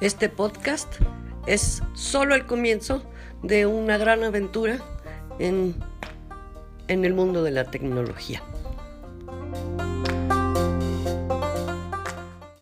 Este podcast es solo el comienzo de una gran aventura en, en el mundo de la tecnología.